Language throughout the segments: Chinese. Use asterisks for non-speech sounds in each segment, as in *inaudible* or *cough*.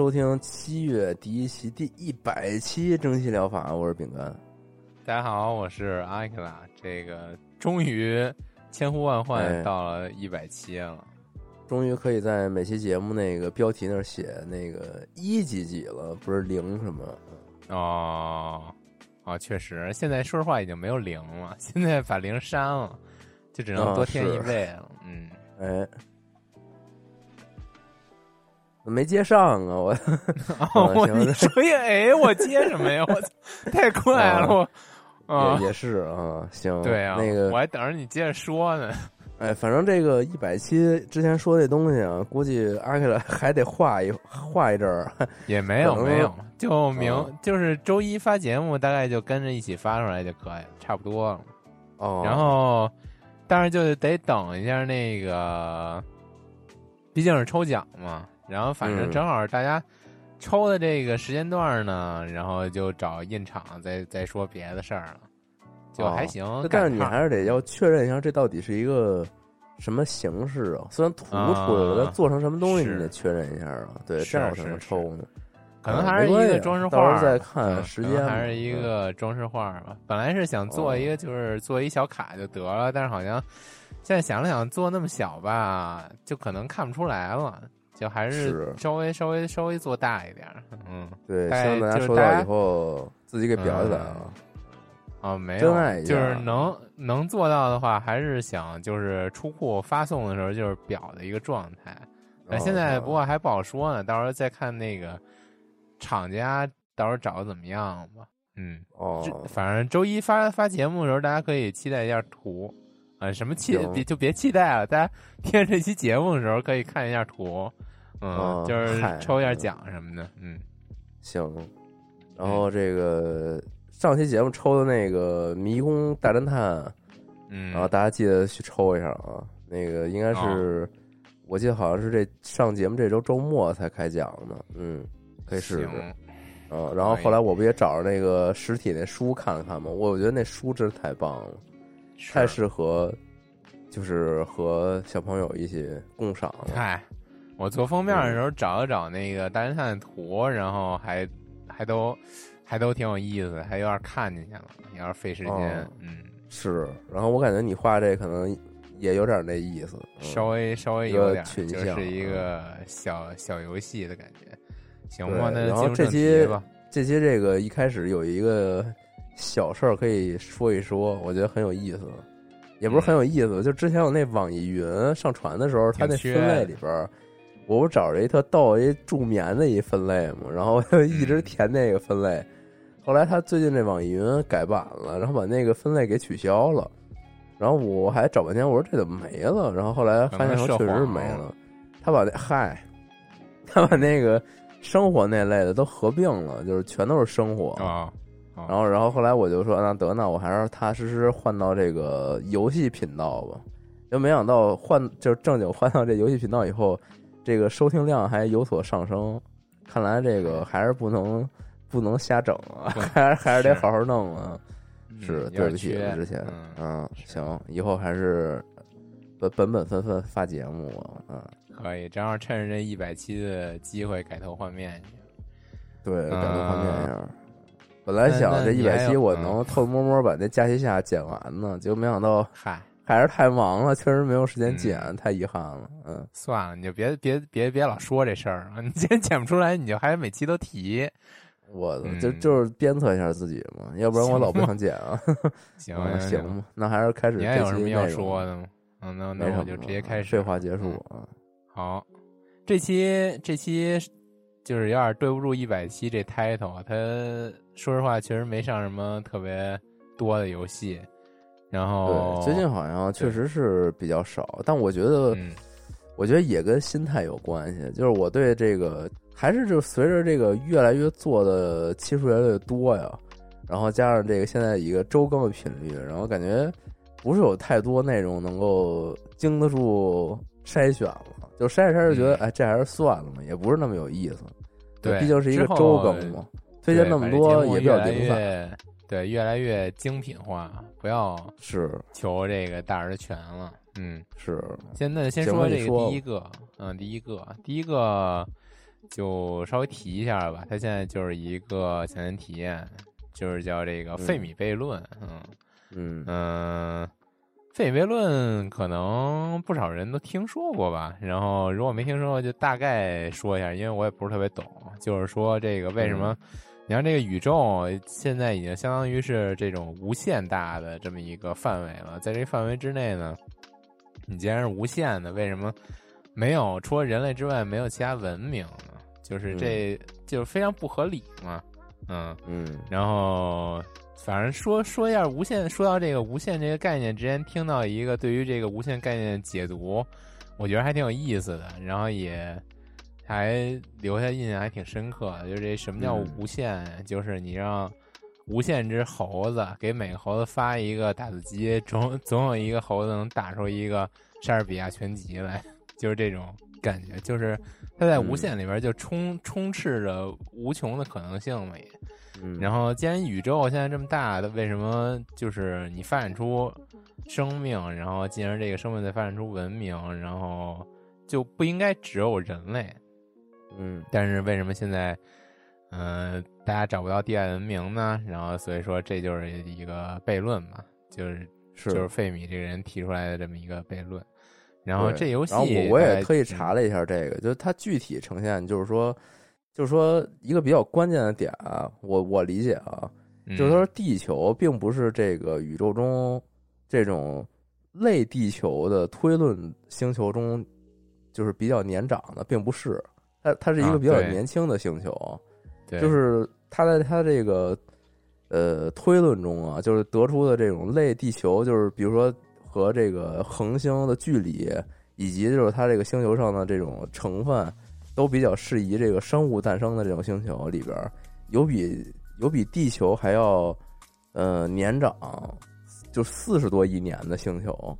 收听七月第一期第一百期蒸汽疗法，我是饼干。大家好，我是阿克拉。这个终于千呼万唤哎到了一百期了，终于可以在每期节目那个标题那儿写那个一几几了，不是零什么。哦哦，确实，现在说实话已经没有零了，*laughs* 现在把零删了，就只能啊多添一位了。嗯，哎，没接上啊，我 *laughs* 哦，我行你说一哎，我接什么呀？我操，*laughs* 太快了，我啊也，也是啊，行，对啊，那个我还等着你接着说呢。哎，反正这个一百期之前说这东西啊，估计阿克拉 *laughs* 还得画一画一阵儿。也没有没有，就明、嗯就是周一发节目，大概就跟着一起发出来就可以了，差不多了。哦，然后，但是就得等一下那个，毕竟是抽奖嘛。然后反正嗯正好大家抽的这个时间段呢，然后就找印厂再再说别的事儿了，就还行。哦但是你还是得要确认一下，这到底是一个什么形式啊？虽然图出来了，啊但做成什么东西你得确认一下啊。对，是这样才是能抽呢。可能还是一个装饰画到时儿，候再看嗯时间还是一个装饰画儿吧。本来是想做一个，就是做一小卡就得了，但是好像现在想了想，做那么小吧，就可能看不出来了，就还是是稍微稍微稍微做大一点儿。嗯，对，希望大家收到以后自己给裱起来啊。啊，没有就是能能做到的话，还是想就是出库发送的时候就是表的一个状态。那现在哦不过还不好说呢，到时候再看那个厂家到时候找的怎么样吧。嗯，哦这，反正周一发发节目的时候，大家可以期待一下图。啊，什么期别就别期待了，大家听这期节目的时候可以看一下图，嗯，哦就是抽一下奖什么的，嗯，行。然后这个上期节目抽的那个《迷宫大侦探》，嗯，然后大家记得去抽一下啊。那个应该是，我记得好像是这上节目这周周末才开奖呢。嗯，可以试试。嗯，然后后来我不也找着那个实体那书看了看吗？我觉得那书真是太棒了，太适合，就是和小朋友一起共赏了。嗨，我做封面的时候找了找那个大侦探的图，然后还还都还都挺有意思，还有点看进去了，有点费时间，哦嗯，是，然后我感觉你画这可能也有点那意思。嗯稍微稍微有点，就是一个小小游戏的感觉。行对吧，那然后这期。这期这个一开始有一个小事儿可以说一说，我觉得很有意思，也不是很有意思，就之前我那网易云上传的时候，它那分类里边儿，我不找着一特逗一助眠的一分类嘛，然后就一直嗯填那个分类，后来他最近这网易云改版了，然后把那个分类给取消了，然后我还找半天，我说这怎么没了？然后后来发现确实是没了，他把那嗨，他把那个生活那类的都合并了，就是全都是生活。啊，然后，然后后来我就说，那得，那我还是踏踏实实换到这个游戏频道吧。就没想到换，就是正经换到这游戏频道以后，这个收听量还有所上升。看来这个还是不能不能瞎整啊，还是还是得好好弄啊。嗯是有对不起，之前嗯，行，以后还是本本本分分发节目啊，嗯，可以，正好趁着这一百期的机会改头换面去。对，改头换面一嗯下。本来想这一百期我能偷偷摸摸把那假期下剪完呢，结果没想到嗨，还是太忙了，确实没有时间嗯剪，太遗憾了。嗯，算了，你就别别别别老说这事儿了。*laughs* 你既然剪不出来，你就还每期都提。我就就是鞭策一下自己嘛，要不然我老不想剪啊。*laughs* *laughs* 行啊行那还是开始你还有什么要说的吗？嗯，那那我就直接开始。废话结束嗯啊。好，这期这期就是有点对不住一百期这 title，它说实话确实没上什么特别多的游戏，然后对，最近好像确实是比较少，但我觉得，嗯我觉得也跟心态有关系。就是我对这个还是就随着这个越来越做的期数越来越多呀，然后加上这个现在一个周更的频率，然后感觉不是有太多内容能够经得住筛选了。就筛着筛着觉得，嗯哎，这还是算了嘛，也不是那么有意思。对毕竟是一个周更嘛，推荐那么多也比较零散。散，对，越来越精品化，不要是求这个大而全了。嗯，是，现在先说这个第一个，嗯，第一个，第一个就稍微提一下吧。它现在就是一个抢先体验，就是叫这个《费米悖论》。嗯嗯嗯，费米悖论可能不少人都听说过吧。然后如果没听说过，就大概说一下，因为我也不是特别懂。就是说这个为什么？你看这个宇宙现在已经相当于是这种无限大的这么一个范围了，在这范围之内呢，你既然是无限的，为什么没有除了人类之外没有其他文明呢？就是这、就是非常不合理嘛，嗯，嗯然后反正说说一下无限，说到这个无限这个概念，之前听到一个对于这个无限概念的解读，我觉得还挺有意思的，然后也还留下印象还挺深刻的。就是这什么叫嗯无限？就是你让无限只猴子给每个猴子发一个打字机，总总有一个猴子能打出一个莎士比亚全集来，*laughs* 就是这种感觉。就是它在无限里边就充充斥着无穷的可能性嘛也。嗯，然后，既然宇宙现在这么大，它为什么就是你发展出生命，然后进而这个生命再发展出文明，然后就不应该只有人类？嗯但是为什么现在，嗯、大家找不到地外文明呢？然后所以说这就是一个悖论嘛，就是是就是费米这个人提出来的这么一个悖论。然后这游戏，然后我我也特意嗯查了一下这个，就是它具体呈现，就是说，就是说一个比较关键的点啊，我我理解啊，嗯就是说地球并不是这个宇宙中这种类地球的推论星球中，就是比较年长的，并不是，它它是一啊个比较年轻的星球，对就是它在它这个呃推论中啊，就是得出的这种类地球，就是比如说和这个恒星的距离，以及就是它这个星球上的这种成分，都比较适宜这个生物诞生的这种星球里边，有比有比地球还要呃年长，就四十多亿年的星球。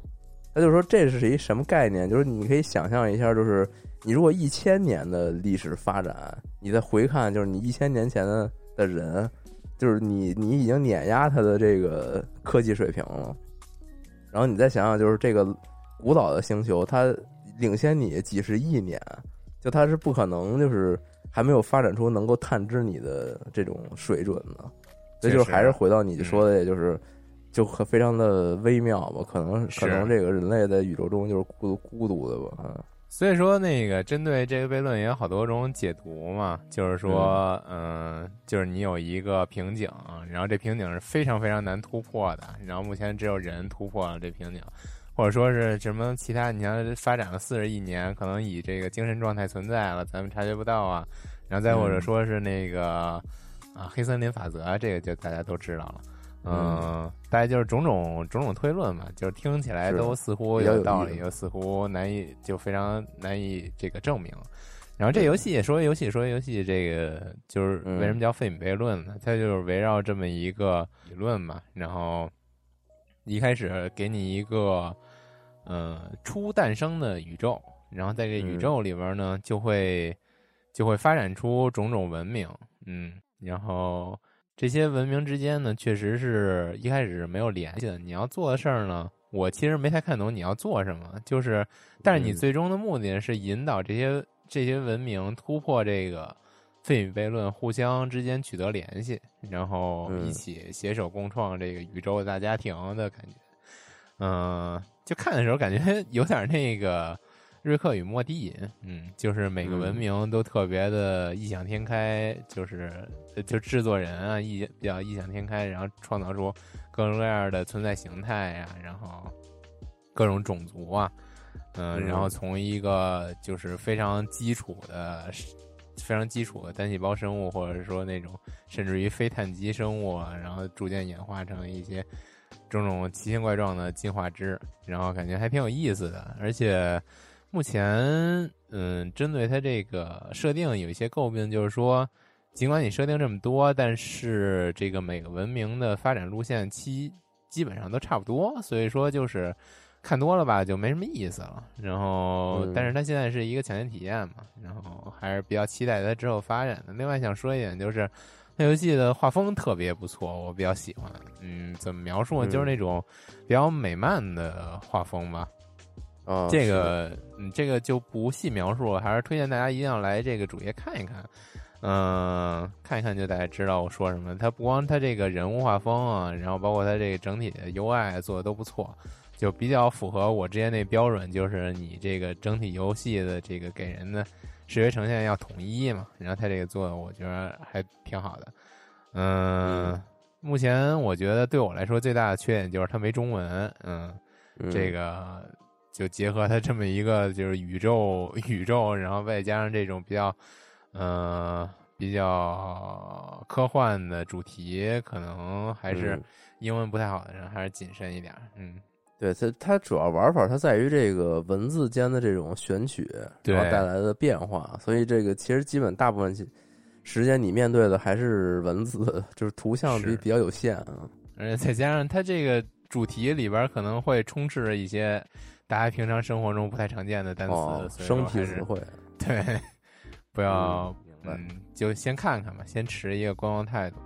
那就是说，这是一什么概念？就是你可以想象一下，就是你如果一千年的历史发展，你再回看，就是你一千年前的的人，就是你你已经碾压他的这个科技水平了。然后你再想想，就是这个古老的星球，它领先你几十亿年，就它是不可能就是还没有发展出能够探知你的这种水准的。所以就是还是回到你说的，也就是。就很非常的微妙吧，可能可能这个人类在宇宙中就是孤孤独的吧，啊，所以说那个针对这个悖论也有好多种解读嘛，就是说，嗯、呃，就是你有一个瓶颈，然后这瓶颈是非常非常难突破的，然后目前只有人突破了这瓶颈，或者说是什么其他，你像发展了四十亿年，可能以这个精神状态存在了，咱们察觉不到啊，然后再或者说是那个、嗯、啊黑森林法则，这个就大家都知道了。嗯，大概就是种种种种推论嘛，就是听起来都似乎有道理，又似乎难以就非常难以这个证明。然后这游戏说游戏说游戏，这个就是为什么叫费米悖论呢？它就是围绕这么一个理论嘛。然后一开始给你一个呃初诞生的宇宙，然后在这宇宙里边呢，就会就会发展出种种文明，嗯，然后。这些文明之间呢，确实是一开始没有联系的。你要做的事儿呢，我其实没太看懂你要做什么。就是，但是你最终的目的是引导这些这些文明突破这个费米悖论，互相之间取得联系，然后一起携手共创这个宇宙大家庭的感觉。嗯、呃，就看的时候感觉 *laughs* 有点那个瑞克与莫蒂》，嗯，就是每个文明都特别的异想天开，就是就制作人啊异比较异想天开，然后创造出各种各样的存在形态呀，然后各种种族啊，嗯，然后从一个就是非常基础的。非常基础的单细胞生物，或者说那种甚至于非碳基生物啊，然后逐渐演化成一些种种奇形怪状的进化枝，然后感觉还挺有意思的。而且目前，嗯，针对它这个设定有一些诟病，就是说，尽管你设定这么多，但是这个每个文明的发展路线期基本上都差不多，所以说就是。看多了吧，就没什么意思了。然后，但是它现在是一个抢先体验嘛，然后还是比较期待它之后发展的。另外想说一点就是，那游戏的画风特别不错，我比较喜欢。嗯，怎么描述呢？就是那种比较美漫的画风吧。啊，这个，嗯，这个就不细描述了，还是推荐大家一定要来这个主页看一看。嗯，看一看就大家知道我说什么。它不光它这个人物画风啊，然后包括它这个整体的 UI 做的都不错。就比较符合我之前那标准，就是你这个整体游戏的这个给人的视觉呈现要统一嘛。然后它这个做的，我觉得还挺好的。嗯，目前我觉得对我来说最大的缺点就是它没中文。嗯，这个就结合它这么一个就是宇宙 *laughs* 宇宙，然后外加上这种比较嗯比较科幻的主题，可能还是英文不太好的人还是谨慎一点。嗯。对它，它主要玩法它在于这个文字间的这种选取，然后带来的变化。所以这个其实基本大部分时间你面对的还是文字，就是图像比比较有限啊。而且再加上它这个主题里边可能会充斥着一些大家平常生活中不太常见的单词、生僻词汇。*laughs* 对，不要嗯，就先看看吧，先持一个观望态度。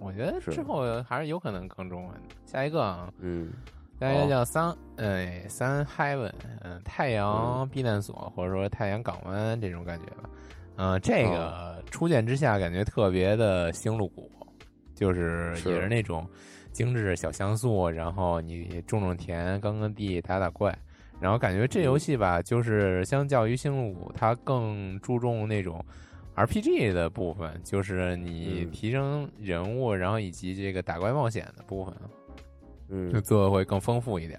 我觉得之后还是有可能更中文的。下一个啊，嗯。下一个叫三，哎，三 heaven，嗯，太阳避难所或者说太阳港湾这种感觉吧，嗯，这个初见之下感觉特别的星露谷，就是也是那种精致小像素，然后你种种田、耕耕地、打打怪，然后感觉这游戏吧，就是相较于星露谷，它更注重那种 RPG 的部分，就是你提升人物，然后以及这个打怪冒险的部分。嗯，就做的会更丰富一点，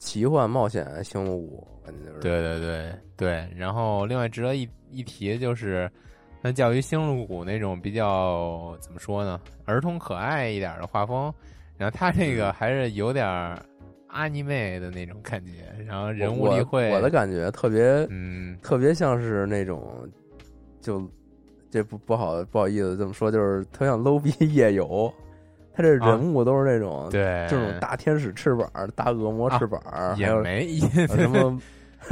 奇幻冒险星露谷，就是对对对对。然后另外值得一一提就是，相较于星露谷那种比较怎么说呢，儿童可爱一点的画风，然后它这个还是有点阿尼妹的那种感觉，*laughs* 然后人物立绘，我的感觉特别，嗯，特别像是那种，就这不不好不好意思这么说，就是特像 low 逼夜游。他这人物都是那种，对，这种大天使翅膀、大恶魔翅膀，也没什么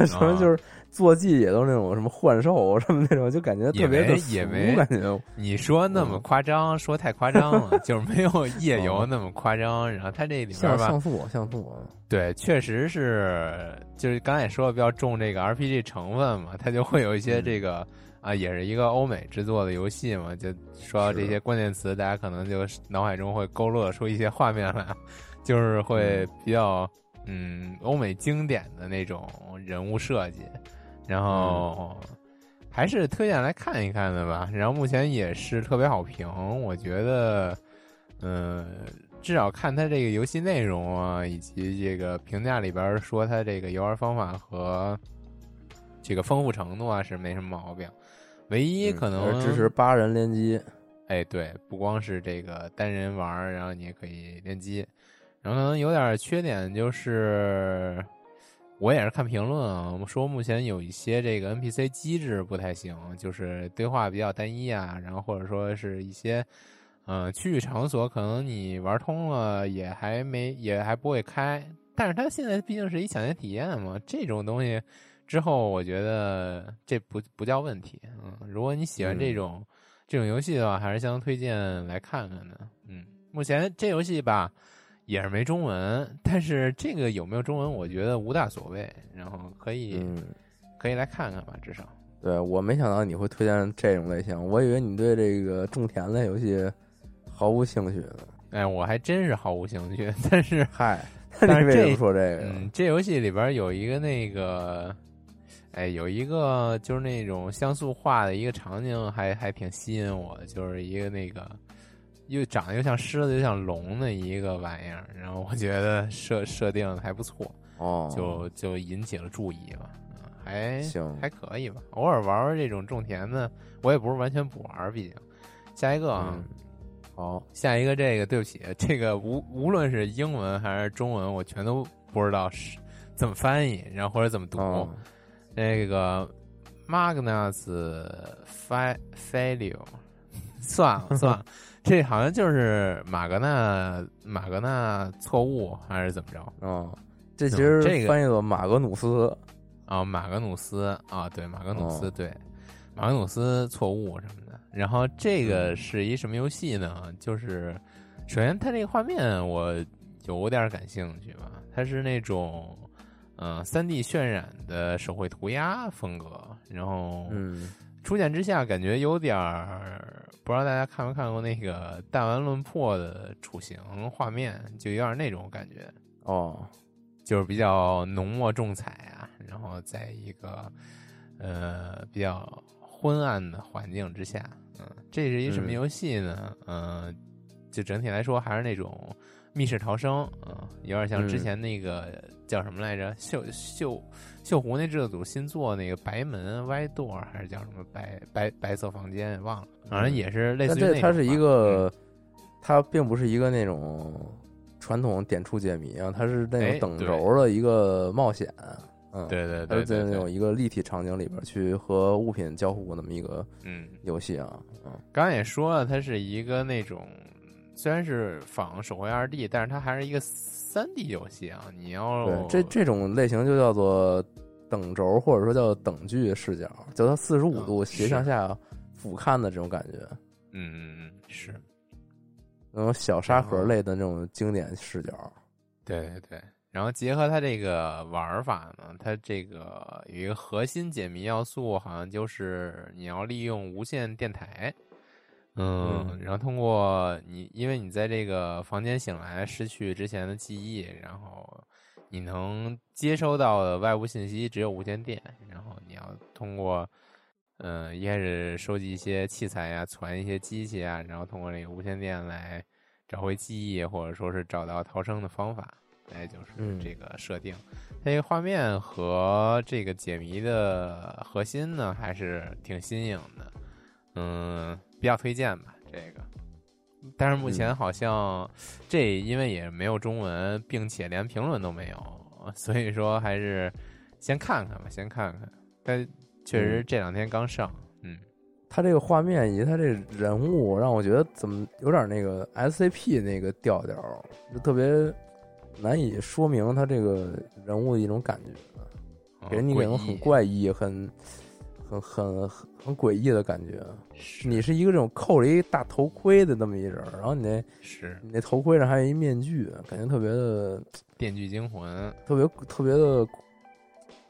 什么，*laughs* 就是坐骑也都是那种什么幻兽什么那种，就感觉特别的也没感觉。你说那么夸张，说太夸张了，就是没有 *laughs* 夜游那么夸张。然后它这里面吧，像素像素，对，确实是，就是刚才也说比较重这个 RPG 成分嘛，它就会有一些这个。啊，也是一个欧美制作的游戏嘛，就说到这些关键词，大家可能就脑海中会勾勒出一些画面来，就是会比较嗯欧美经典的那种人物设计，然后还是推荐来看一看的吧。然后目前也是特别好评，我觉得嗯，至少看它这个游戏内容啊，以及这个评价里边说它这个游玩方法和这个丰富程度啊，是没什么毛病。唯一可能支持八人联机，哎，对，不光是这个单人玩，然后你也可以联机。然后可能有点缺点就是，我也是看评论啊，我们说目前有一些这个 NPC 机制不太行，就是对话比较单一啊，然后或者说是一些嗯区域场所，可能你玩通了也还没也还不会开。但是它现在毕竟是一抢先体验嘛，这种东西。之后我觉得这不不叫问题，嗯，如果你喜欢这种这种游戏的话，还是相当推荐来看看的，嗯，目前这游戏吧也是没中文，但是这个有没有中文，我觉得无大所谓，然后可以可以来看看吧，至少。对我没想到你会推荐这种类型，我以为你对这个种田类游戏毫无兴趣呢。哎，我还真是毫无兴趣，但是嗨，*laughs* 但是为什么说这个？嗯，这游戏里边有一个那个。哎，有一个就是那种像素画的一个场景还，还挺吸引我的，就是一个那个又长得又像狮子又像龙的一个玩意儿，然后我觉得设设定还不错，哦，就就引起了注意吧，嗯，还行还可以吧，偶尔玩玩这种种田的，我也不是完全不玩，毕竟下一个啊。嗯好，下一个这个，对不起，这个无无论是英文还是中文，我全都不知道是怎么翻译，然后或者怎么读。哦这个 Magnus Fa Failure，算了算了，这好像就是马格纳马格纳错误还是怎么着哦，这其实这个翻译作马格努斯，啊？马格努斯啊，对，马格努斯，哦对，马格努斯错误什么的。然后这嗯个是一什么游戏呢？就是首先它这个画面我有点感兴趣吧，它是那种嗯三 D 渲染的手绘涂鸦风格，然后嗯，初见之下感觉有点儿，不知道大家看没看过那个弹丸论破的雏形画面，就有点那种感觉。哦，就是比较浓墨重彩啊，然后在一个呃比较昏暗的环境之下，嗯，这是一什么嗯游戏呢？嗯、就整体来说还是那种密室逃生，啊，有点像之嗯前那个、叫什么来着？秀秀秀湖那制作组新做那个白门歪垛，还是叫什么白白白色房间？忘了，反正也是类似于。它是一个，它并不是一个那种传统点触解谜啊，它是那哎种等轴的一个冒险，嗯，对，对对在那种一个立体场景里边去和物品交互那么一个嗯。游戏啊，嗯，刚刚也说了，它是一个那种虽然是仿手绘二 D，但是它还是一个三 D 游戏啊。你要对，这这种类型就叫做等轴或者说叫等距视角，叫它四十五嗯度斜向下俯瞰的这种感觉，嗯嗯嗯是那种小沙盒类的那种经典视角，对对对。然后结合它这个玩法呢，它这个有一个核心解谜要素，好像就是你要利用无线电台，嗯，嗯然后通过你，因为你在这个房间醒来，失去之前的记忆，然后你能接收到的外部信息只有无线电，然后你要通过，嗯、一开始收集一些器材呀，传一些机器啊，然后通过这个无线电来找回记忆，或者说是找到逃生的方法。哎，就是嗯这个设定，它这个画面和这个解谜的核心呢，还是挺新颖的，嗯，比较推荐吧。这个，但是目前嗯好像这因为也没有中文，并且连评论都没有，所以说还是先看看吧，先看看。但确实嗯这两天刚上，嗯他这个画面以及他这人物，让我觉得怎么有点那个 SCP 那个调调，就特别难以说明他这个人物的一种感觉，给人一种很怪异、很很很很很诡异的感觉。是。你是一个这种扣着一大头盔的这么一人，然后你那是。你那头盔上还有一面具，感觉特别的《电锯惊魂》特别特别的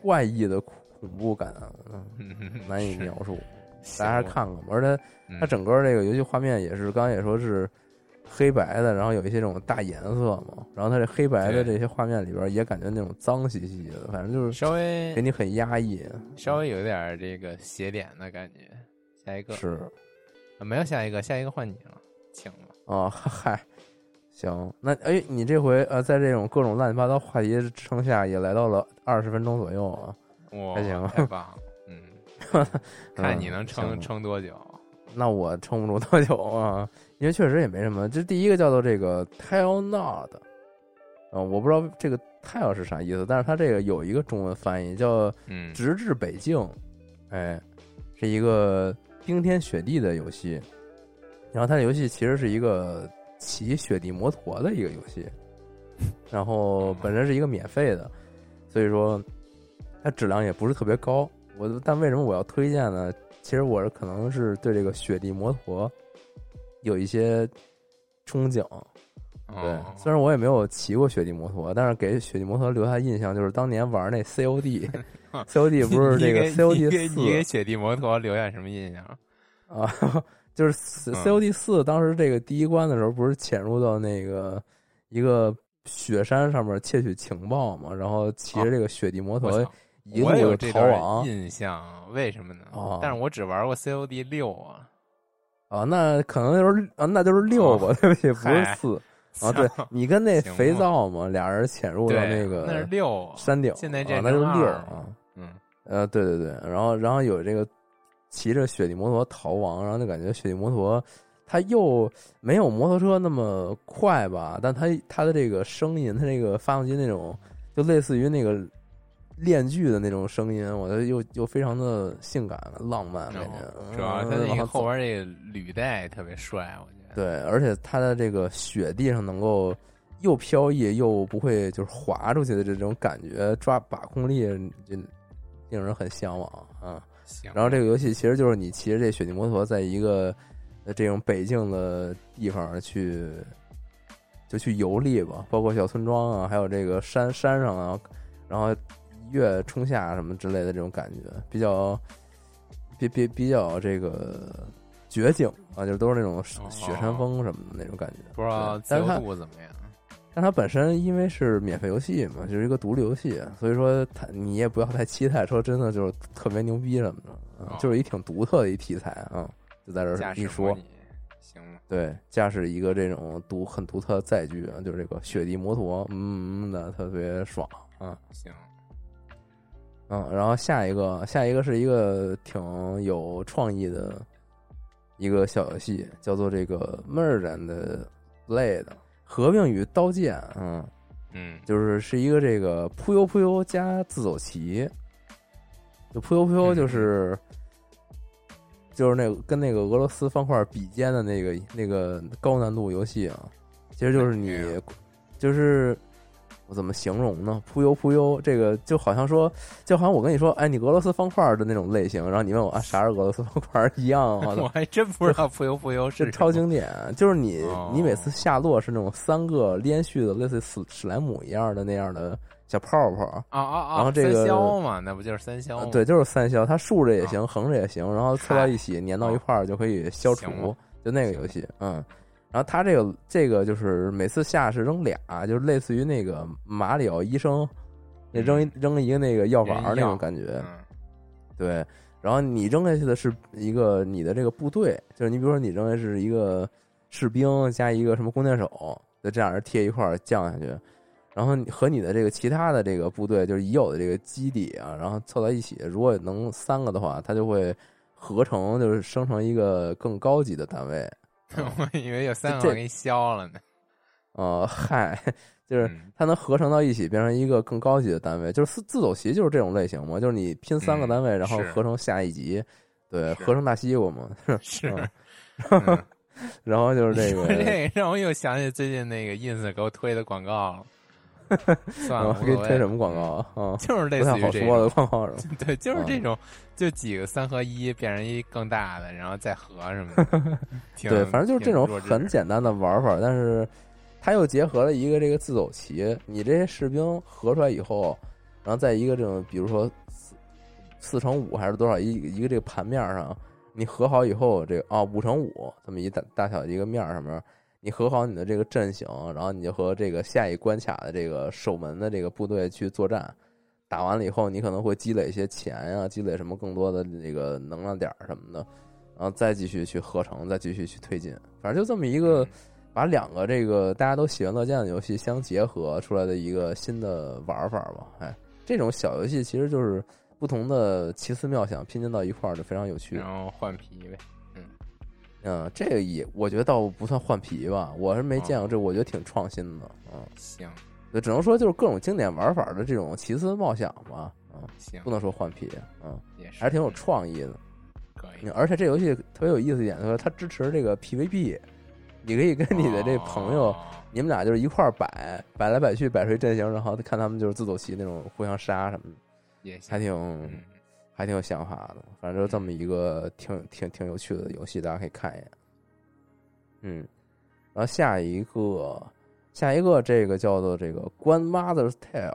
怪异的恐恐怖感，难以描述。大家还是看看吧，而且嗯。它整个这个游戏画面也是，刚才也说是黑白的，然后有一些这种大颜色嘛，然后它这黑白的这些画面里边也感觉那种脏兮兮的，反正就是稍微给你很压抑。稍微有点这个邪点的感觉。下一个是啊没有下一个，下一个换你了，请吧。啊，嗨，行，那哎，你这回呃，在这种各种乱七八糟话题支撑下，也来到了二十分钟左右啊，哇，还行太棒了，嗯，*laughs* 看你能嗯撑行撑多久。那我撑不住多久啊，因为确实也没什么。这第一个叫做这个 Tell Not，啊，我不知道这个 Tell 是啥意思，但是它这个有一个中文翻译叫嗯，直至北境，哎，是一个冰天雪地的游戏。然后它的游戏其实是一个骑雪地摩托的一个游戏，然后本身是一个免费的，所以说它质量也不是特别高。我但为什么我要推荐呢？其实我是可能是对这个雪地摩托有一些憧憬。对哦，虽然我也没有骑过雪地摩托，但是给雪地摩托留下印象就是当年玩那 COD，COD *laughs* 不是这个 COD 四你给雪地摩托留下什么印象？啊，就是 C- 嗯 COD 四当时这个第一关的时候，不是潜入到那个一个雪山上面窃取情报嘛，然后骑着这个雪地摩托，一路逃亡印象，为什么呢？哦但是我只玩过 COD 六啊。啊，那可能就是啊，那就是六吧，对不起，不是四 *laughs* 啊。对你跟那肥皂嘛，俩人潜入到，那个那是六啊。山顶，现在这啊那就是六啊。嗯，呃，对对对，然后然后有这个骑着雪地摩托逃亡，然后就感觉雪地摩托它又没有摩托车那么快吧，但它它的这个声音，它这个发动机那种就类似于那个链锯的那种声音，我觉得又又非常的性感浪漫，感觉。主要是它那个后边这个履带特别帅，我觉得。对，而且它的这个雪地上能够又飘逸又不会就是滑出去的这种感觉，抓把控力就令人很向往啊。行。然后这个游戏其实就是你骑着这雪地摩托，在一个呃这种北境的地方去就去游历吧，包括小村庄啊，还有这个山山上啊，然后一跃冲下什么之类的这种感觉，比较比比比较这个绝景啊，就是都是那种雪山峰什么的那种感觉。不知道自由对但是它度怎么样？但它本身因为是免费游戏嘛，就是一个独立游戏，所以说它你也不要太期待说真的就是特别牛逼什么的，就是一挺独特的一题材啊，就在这儿一说行吗？对，驾驶一个这种独很独特的载具啊，就是这个雪地摩托，嗯嗯的特别爽啊，行，嗯，然后下一个下一个是一个挺有创意的一个小游戏，叫做这个 Merge 的 Blade，合并与刀剑，嗯。嗯，就是是一个这个扑悠扑悠加自走棋，就扑悠扑悠就是、就是那个跟那个俄罗斯方块比肩的那个那个高难度游戏啊，其实就是你就是我怎么形容呢？扑悠扑悠，这个就好像说，就好像我跟你说，哎，你俄罗斯方块的那种类型，然后你问我啊，啥是俄罗斯方块一样啊？我还真不知道扑悠扑悠这是超经典，就是你、哦你每次下落是那种三个连续的，类似于史史莱姆一样的那样的小泡泡。啊啊啊！然后这个三消嘛，那不就是三消吗？对，就是三消，它竖着也行，横着也行，然后凑到一起粘到一块儿就可以消除，就那个游戏，嗯。然后他这个这个就是每次下是扔俩，就是类似于那个马里奥医生，那扔一扔一个那个药丸儿那种感觉，嗯对，然后你扔下去的是一个你的这个部队，就是你比如说你扔的是一个士兵加一个什么弓箭手，就这样人贴一块儿降下去，然后你和你的这个其他的这个部队就是已有的这个基底啊，然后凑到一起，如果能三个的话，它就会合成，就是生成一个更高级的单位。*laughs* 我以为有三个我给你消了呢。呃，*laughs* 嗨，就是嗯它能合成到一起，变成一个更高级的单位。就是自自走棋就是这种类型嘛，就是你拼三个嗯单位，然后合成下一级，对，合成大西瓜嘛。*laughs* 是，然后就是这个，这个让我又想起最近那个 ins 给我推的广告了。*laughs* 算了，我给你推什么广告？啊？啊，就是类不太似于这好说的种，广告是吧？*laughs* 对，就是嗯这种，就几个三合一变成一更大的，然后再合什么的。*laughs* 对，反正就是这种很简单的玩法，但是它又结合了一个这个自走棋。你这些士兵合出来以后，然后在一个这种，比如说四四乘五还是多少一一个这个盘面上，你合好以后，这个啊五乘五这么一大大小一个面儿上面，你合好你的这个阵型，然后你就和这个下一关卡的这个守门的这个部队去作战。打完了以后，你可能会积累一些钱呀、积累什么更多的那个能量点儿什么的，然后再继续去合成，再继续去推进。反正就这么一个嗯把两个这个大家都喜闻乐见的游戏相结合出来的一个新的玩法吧。哎，这种小游戏其实就是不同的奇思妙想拼接到一块儿，就非常有趣然。后换皮呗。嗯，这个也我觉得倒不算换皮吧，我是没见过这，我觉得挺创新的。嗯，行就只能说就是各种经典玩法的这种奇思妙想吧。嗯，行不，能说换皮。嗯，也是，还是挺有创意的。可以。而且这游戏特别有意思一点，就是它支持这个 PVP，你可以跟你的这朋友，哦你们俩就是一块儿摆，摆来摆去，摆出一阵型，然后看他们就是自走棋那种互相杀什么的，也行还挺、嗯还挺有想法的。反正就这么一个挺挺挺有趣的游戏，大家可以看一眼。嗯，然后下一个下一个这个叫做这个《Grandmother's Tale》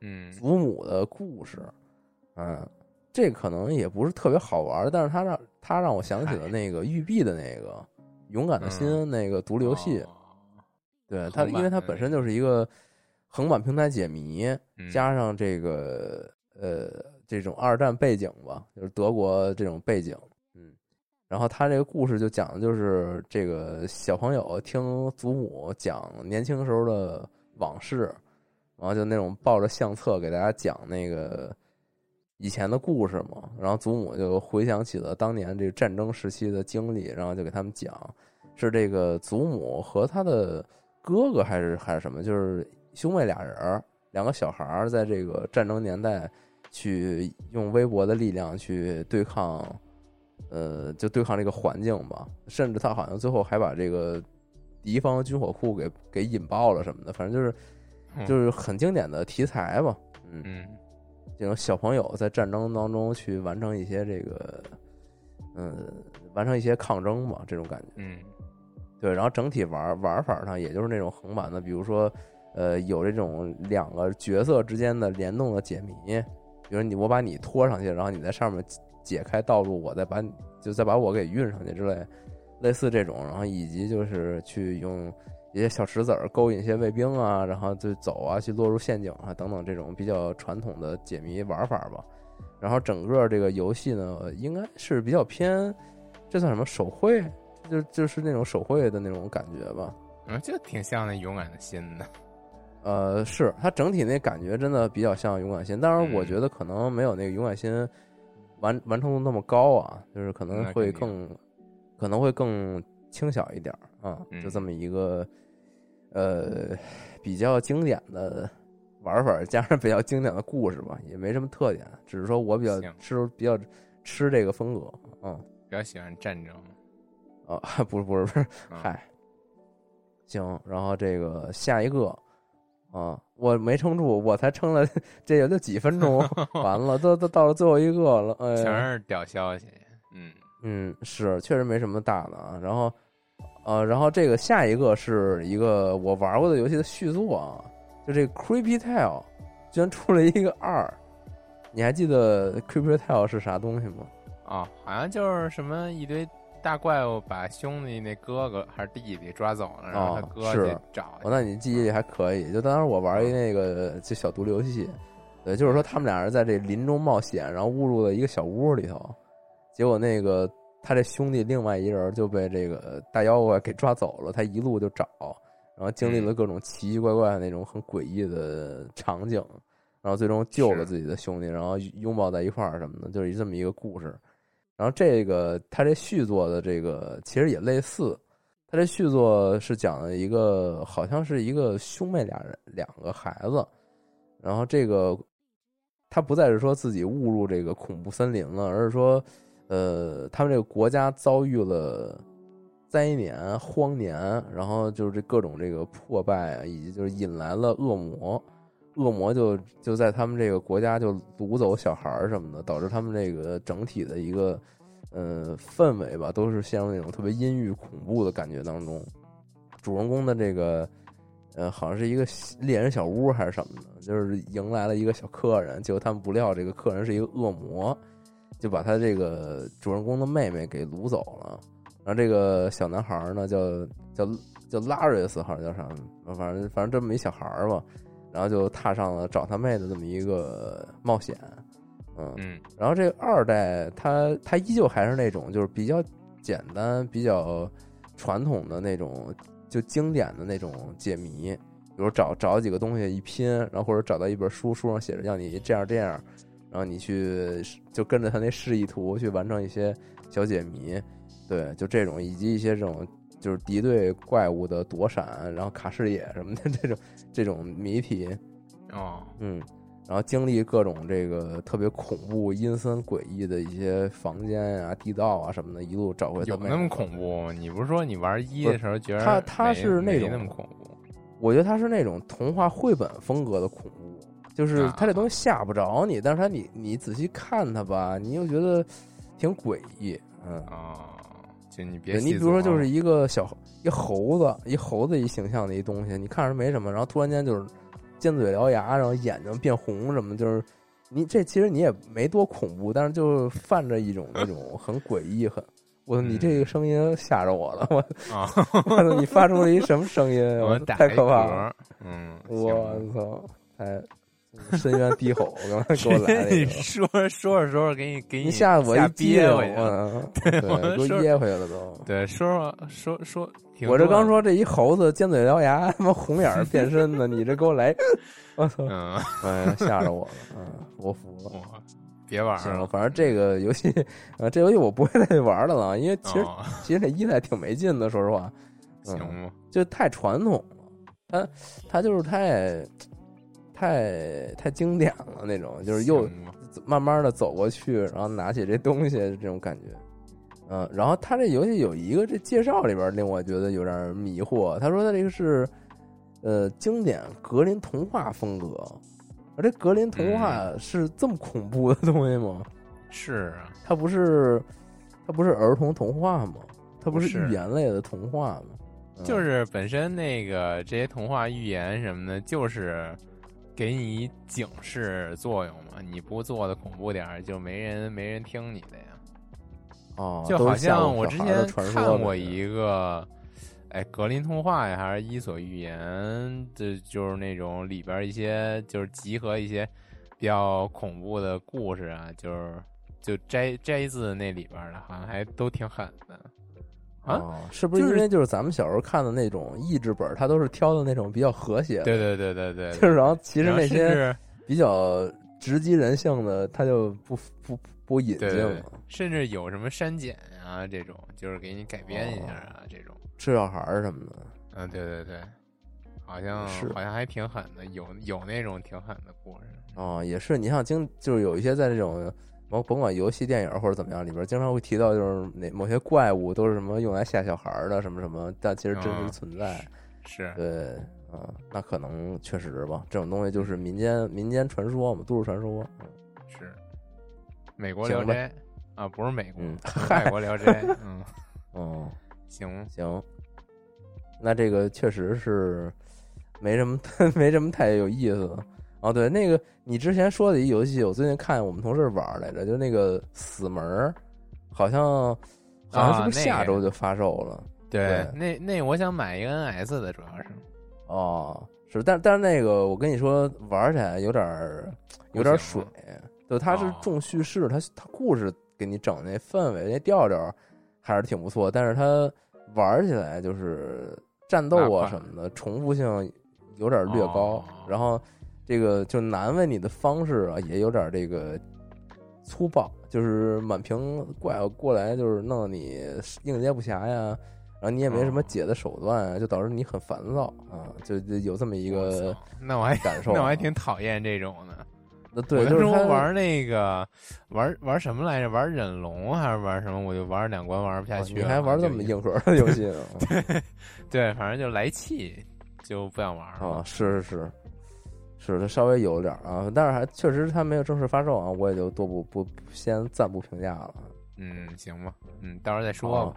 嗯祖母的故事，嗯，这可能也不是特别好玩，但是它让它让我想起了那个育碧的那个《勇敢的心》嗯那个独立游戏，哦对它，因为它本身就是一个横版平台解谜，嗯加上这个呃这种二战背景吧，就是德国这种背景，嗯，然后他这个故事就讲的就是这个小朋友听祖母讲年轻时候的往事，然后就那种抱着相册给大家讲那个以前的故事嘛，然后祖母就回想起了当年这个战争时期的经历，然后就给他们讲，是这个祖母和他的哥哥还是还是什么，就是兄妹俩人，两个小孩在这个战争年代去用微薄的力量去对抗，呃，就对抗这个环境吧，甚至他好像最后还把这个敌方军火库给给引爆了什么的，反正就是嗯。就是很经典的题材吧，嗯，嗯。这种小朋友在战争当中去完成一些这个，嗯，完成一些抗争嘛，这种感觉。嗯。对，然后整体玩玩法上，也就是那种横版的，比如说，呃，有这种两个角色之间的联动的解谜，比如你我把你拖上去，然后你在上面解开道路，我再把你就再把我给运上去之类，类似这种，然后以及就是去用一些小石子儿勾引一些卫兵啊，然后就走啊，去落入陷阱啊等等这种比较传统的解谜玩法吧。然后整个这个游戏呢，应该是比较偏，这算什么手绘？就就是那种手绘的那种感觉吧。嗯，就挺像那勇敢的心的。呃，是它整体那感觉真的比较像勇敢心，当然我嗯。觉得可能没有那个勇敢心完完成度那么高啊，就是可能会更可能会更轻小一点儿啊，就这嗯。么一个呃比较经典的玩法，加上比较经典的故事吧，也没什么特点，只是说我比较吃比较吃这个风格，啊比较喜欢战争。啊，不是不是不是，嗯嗨，行，然后这个下一个啊，我没撑住，我才撑了这也就几分钟，*laughs* 完了，都都到了最后一个了，哎，全是屌消息。嗯嗯，是确实没什么大的啊。然后，呃，然后这个下一个是一个我玩过的游戏的续作啊，就这个 Creepy Tale 居然出了一个二，你还记得 Creepy Tale 是啥东西吗？哦，好像就是什么一堆大怪物把兄弟那哥哥还是弟弟抓走了，然后他哦哥是去找那你记忆力还可以。就当时我玩一那个就小独立游戏，对，就是说他们俩人在这林中冒险，然后误入了一个小屋里头，结果那个他这兄弟另外一人就被这个大妖怪给抓走了，他一路就找，然后经历了各种奇奇怪怪的那种很诡异的场景，然后最终救了自己的兄弟，然后拥抱在一块儿什么的，就是这么一个故事。然后这个他这续作的这个其实也类似，他这续作是讲了一个好像是一个兄妹俩人两个孩子，然后这个他不再是说自己误入这个恐怖森林了，而是说，呃，他们这个国家遭遇了灾年、荒年，然后就是这各种这个破败啊，以及就是引来了恶魔，恶魔就就在他们这个国家就掳走小孩儿什么的，导致他们这个整体的一个呃氛围吧，都是陷入那种特别阴郁恐怖的感觉当中。主人公的这个呃，好像是一个猎人小屋还是什么的，就是迎来了一个小客人，结果他们不料这个客人是一个恶魔，就把他这个主人公的妹妹给掳走了。然后这个小男孩儿呢，叫叫叫拉瑞斯，好像叫啥，反正反正这么一小孩儿吧，然后就踏上了找他妹的这么一个冒险，嗯，嗯。然后这个二代，他他依旧还是那种就是比较简单、比较传统的那种，就经典的那种解谜，比如找找几个东西一拼，然后或者找到一本书，书上写着让你这样这样，然后你去就跟着他那示意图去完成一些小解谜，对，就这种以及一些这种就是敌对怪物的躲闪，然后卡视野什么的这种这种谜题，哦，嗯，然后经历各种这个特别恐怖、阴森、诡异的一些房间啊、地道啊什么的，一路找回他妹妹有那么恐？怖吗？你不是说你玩一的时候觉得它它是那种没那么恐怖？我觉得它是那种童话绘本风格的恐怖，就是它这东西吓不着你，但是它你你仔细看它吧，你又觉得挺诡异，嗯。哦，就你别你比如说就是一个小一猴子，一猴子一形象的一东西，你看着没什么，然后突然间就是尖嘴獠牙，然后眼睛变红什么，就是你这其实你也没多恐怖，但是就泛着一种那种 *laughs* 很诡异，很我说你这个声音吓着我了，我啊，我你发出了一什么声音？*laughs* 我太可怕了！嗯，我操，太 *laughs* 深渊低吼，刚才 *laughs* 给我来了一你个，说着说着说着，给你给你你吓得我一憋回去 *laughs* 对，我给我噎回去了都。对，说说说说，我这，刚说这一猴子尖嘴獠牙，他妈红眼儿变身的，你这给我来，我操！嗯，哎呀，吓着我了，嗯，我服了。我别玩了，了，反正这个游戏，呃，这游戏我不会再玩了了，因为其实、哦其实这一代挺没劲的，说实话，行吗？就太传统了，它它就是太太太经典了那种，就是又慢慢的走过去，然后拿起这东西这种感觉。嗯，然后他这游戏有一个这介绍里边令我觉得有点迷惑，他说他这个是呃经典格林童话风格，而这格林童话是这么恐怖的东西吗？是啊，它不是它不是儿童童话吗？它不是不是寓言类的童话吗？嗯就是本身那个这些童话寓言什么的，就是给你警示作用嘛。你不做的恐怖点儿，就没人没人听你的呀。哦，就好像我之前看过一个，哎，格林童话呀，还是伊索寓言，这就是那种里边一些就是集合一些比较恐怖的故事啊，就是就摘摘自那里边的，好像还都挺狠的啊。哦，是不是因为就是咱们小时候看的那种译制本儿，它都是挑的那种比较和谐的？对对对对对，*laughs* 就是然后其实那些比较直击人性的，它就不不不引进了。甚至有什么删减啊这种，就是给你改编一下啊、这种。吃小孩儿什么的，嗯，对对对，好像是好像还挺狠的，有有那种挺狠的故事。哦，也是。你像经就是有一些在这种甭甭管游戏、电影或者怎么样里边，经常会提到就是哪某些怪物都是什么用来吓小孩儿的，什么什么，但其实真实嗯存在。是，对，啊，那可能确实吧，这种东西就是民间民间传说嘛，都市传说。嗯是，美国聊斋啊，不是美国，嗯外国聊斋。*laughs* 嗯，哦，*laughs* 行，行，那这个确实是没什么 *laughs* 没什么太有意思的。哦，对，那个你之前说的一游戏，我最近看我们同事玩来着，就那个死门儿，好像好像是不是下周就发售了？对对，那那我想买一个 NS 的，主要是。哦，是，但但是那个我跟你说，玩起来有点儿有点儿水不行吗，对，它是哦。重叙事，它它故事给你整那氛围那调调还是挺不错，但是它玩起来就是战斗啊什么的重复性有点儿略高，哦。然后这个就难为你的方式啊也有点儿这个粗暴，就是满屏怪物过来就是弄你应接不暇呀。然后你也没什么哦解的手段啊，就导致你很烦躁啊，就就有这么一个操那我还感受啊。那我还挺讨厌这种的。那对，就是它玩那个玩玩什么来着？玩忍龙还是玩什么？我就玩两关玩不下去你还玩这么硬核的游戏呢？*laughs* 对，反正就来气，就不想玩了。啊，是是是，是它稍微有点儿啊，但是还确实它没有正式发售啊，我也就多不不不先暂不评价了。嗯，行吧，嗯，到时候再说吧。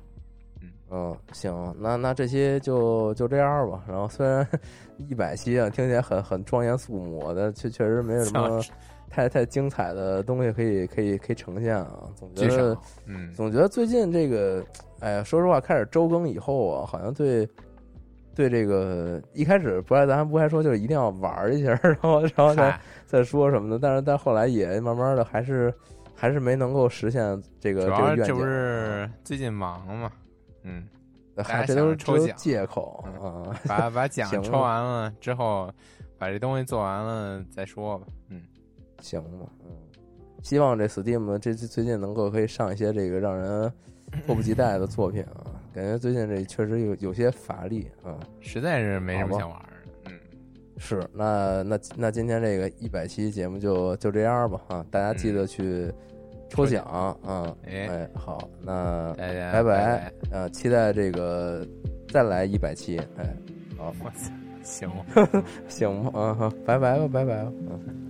嗯，行，那那这期就就这样吧。然后虽然 *laughs* 一百期啊，听起来很很庄严肃穆但，确确实没有什么 *laughs* 太太精彩的东西可以可以可以呈现啊。总觉得少，嗯，总觉得最近这个，哎呀，说实话，开始周更以后啊，好像对对这个一开始不爱咱还不还说就是一定要玩一下，*laughs* 然后然后再再说什么的，但是但后来也慢慢的还是还是没能够实现这个主这个愿景。要这不是最近忙嘛，嗯，嗨，大家这都是抽奖借口嗯啊。*laughs* 把把 *laughs* 奖抽完了之后，把这东西做完了再说吧。嗯，行吧，嗯，希望这 Steam 这这最近能够可以上一些这个让人迫不及待的作品啊，感觉最近这确实有有些乏力啊。实在是没什么想玩的。嗯，是，那那那今天这个一百期节目就就这样吧啊，大家记得去抽奖啊，哎哎，好，那拜拜拜，呃，期待这个再来一百期，哎，好，行。行吧，*laughs* 啊，好，拜拜吧，拜拜吧，嗯。